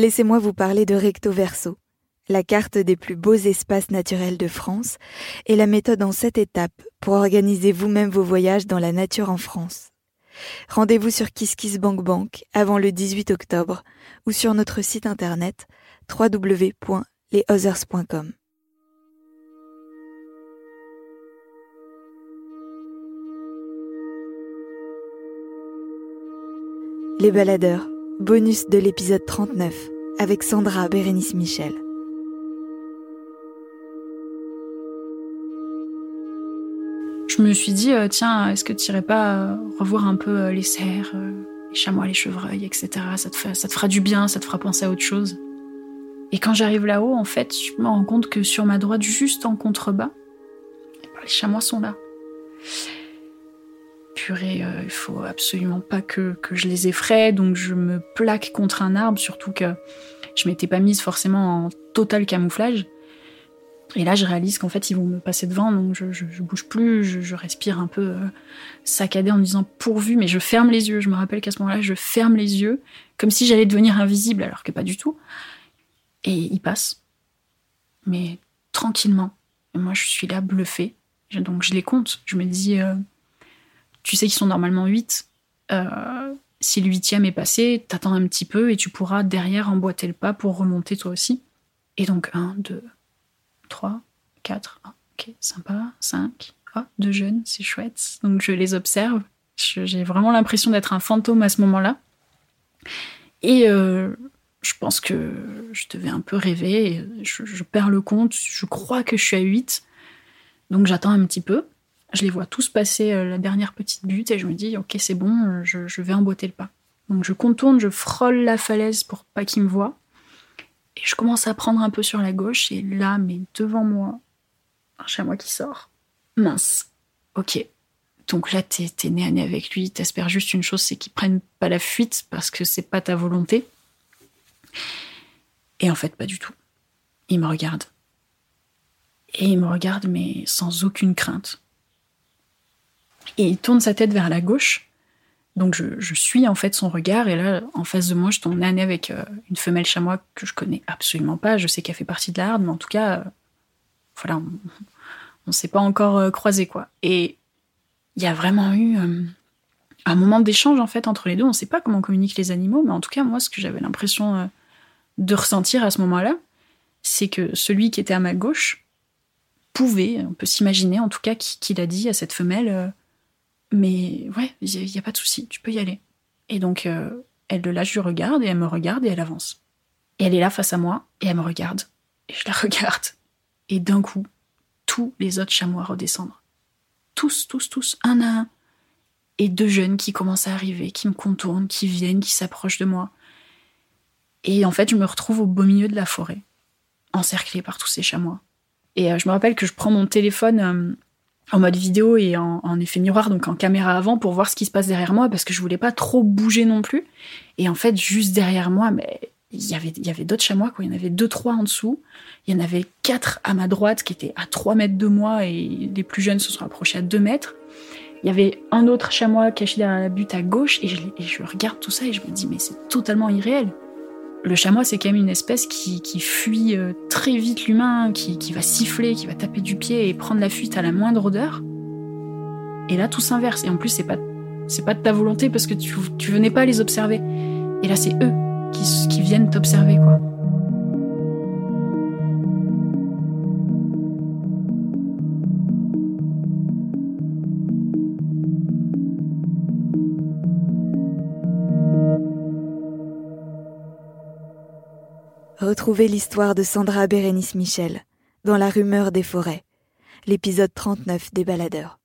laissez-moi vous parler de Recto Verso, la carte des plus beaux espaces naturels de France et la méthode en sept étapes pour organiser vous-même vos voyages dans la nature en France. Rendez-vous sur KissKissBankBank avant le 18 octobre ou sur notre site internet www.lesothers.com. Les baladeurs bonus de l'épisode 39 avec Sandra Bérénice Michel. Je me suis dit, euh, tiens, est-ce que tu irais pas euh, revoir un peu euh, les cerfs, les chamois, les chevreuils, etc. Ça te, ça te fera du bien, ça te fera penser à autre chose. Et quand j'arrive là-haut, en fait, je me rends compte que sur ma droite, juste en contrebas, eh ben, les chamois sont là euh, il faut absolument pas que, que je les effraie, donc je me plaque contre un arbre, surtout que je m'étais pas mise forcément en total camouflage. Et là, je réalise qu'en fait, ils vont me passer devant, donc je, bouge plus, je, respire un peu euh, saccadé en disant pourvu, mais je ferme les yeux. Je me rappelle qu'à ce moment-là, je ferme les yeux, comme si j'allais devenir invisible, alors que pas du tout. Et ils passent, mais tranquillement. Et moi, je suis là, bluffée. Donc, je les compte. Je me dis, euh, tu sais qu'ils sont normalement 8. Euh, si le huitième est passé, t'attends un petit peu et tu pourras derrière emboîter le pas pour remonter toi aussi. Et donc 1, 2, 3, 4, ok, sympa, 5, oh, deux jeunes, c'est chouette. Donc je les observe. J'ai vraiment l'impression d'être un fantôme à ce moment-là. Et euh, je pense que je devais un peu rêver. Je, je, perds le compte. Je crois que je suis à 8. Donc j'attends un petit peu. Je les vois tous passer euh, la dernière petite butte et je me dis, ok, c'est bon, euh, je, vais emboîter le pas. Donc je contourne, je frôle la falaise pour pas qu'ils me voient. Et je commence à prendre un peu sur la gauche et là, mais devant moi, un chamois qui sort. Mince. Ok. Donc là, t'es es nez à nez avec lui, t'espères juste une chose, c'est qu'il prenne pas la fuite parce que c'est pas ta volonté. Et en fait, pas du tout. Il me regarde. Et il me regarde, mais sans aucune crainte et il tourne sa tête vers la gauche. Donc je, suis en fait son regard et là en face de moi je tombe nez avec euh, une femelle chamois que je connais absolument pas. Je sais qu'elle fait partie de la mais en tout cas, euh, voilà, on, ne s'est pas encore euh, croisé quoi. Et il y a vraiment eu un moment d'échange en fait entre les deux. On ne sait pas comment communiquent les animaux, mais en tout cas moi ce que j'avais l'impression de ressentir à ce moment-là, c'est que celui qui était à ma gauche pouvait, on peut s'imaginer en tout cas qu'il a dit à cette femelle mais ouais, il n'y a, pas de souci, tu peux y aller. Et donc, euh, elle le lâche du regard et elle me regarde et elle avance. Et elle est là face à moi et elle me regarde. Et je la regarde. Et d'un coup, tous les autres chamois redescendent. Tous, tous, tous, un à un. Et deux jeunes qui commencent à arriver, qui me contournent, qui viennent, qui s'approchent de moi. Et en fait, je me retrouve au beau milieu de la forêt, encerclée par tous ces chamois. Et euh, je me rappelle que je prends mon téléphone euh, en mode vidéo et en, effet miroir, donc en caméra avant, pour voir ce qui se passe derrière moi, parce que je voulais pas trop bouger non plus. Et en fait, juste derrière moi, mais il y avait, il y avait d'autres chamois, quoi. Il y en avait deux, trois en dessous. Il y en avait quatre à ma droite qui étaient à trois mètres de moi et les plus jeunes se sont approchés à deux mètres. Il y avait un autre chamois caché derrière la butte à gauche et et je regarde tout ça et je me dis, mais c'est totalement irréel. Le chamois, c'est quand même une espèce qui, fuit euh, très vite l'humain, qui, va siffler, qui va taper du pied et prendre la fuite à la moindre odeur. Et là, tout s'inverse. Et en plus, c'est pas, c'est pas de ta volonté parce que tu, tu venais pas les observer. Et là, c'est eux qui, qui viennent t'observer, quoi. Retrouvez l'histoire de Sandra Bérénice Michel dans La rumeur des forêts, l'épisode 39 des baladeurs.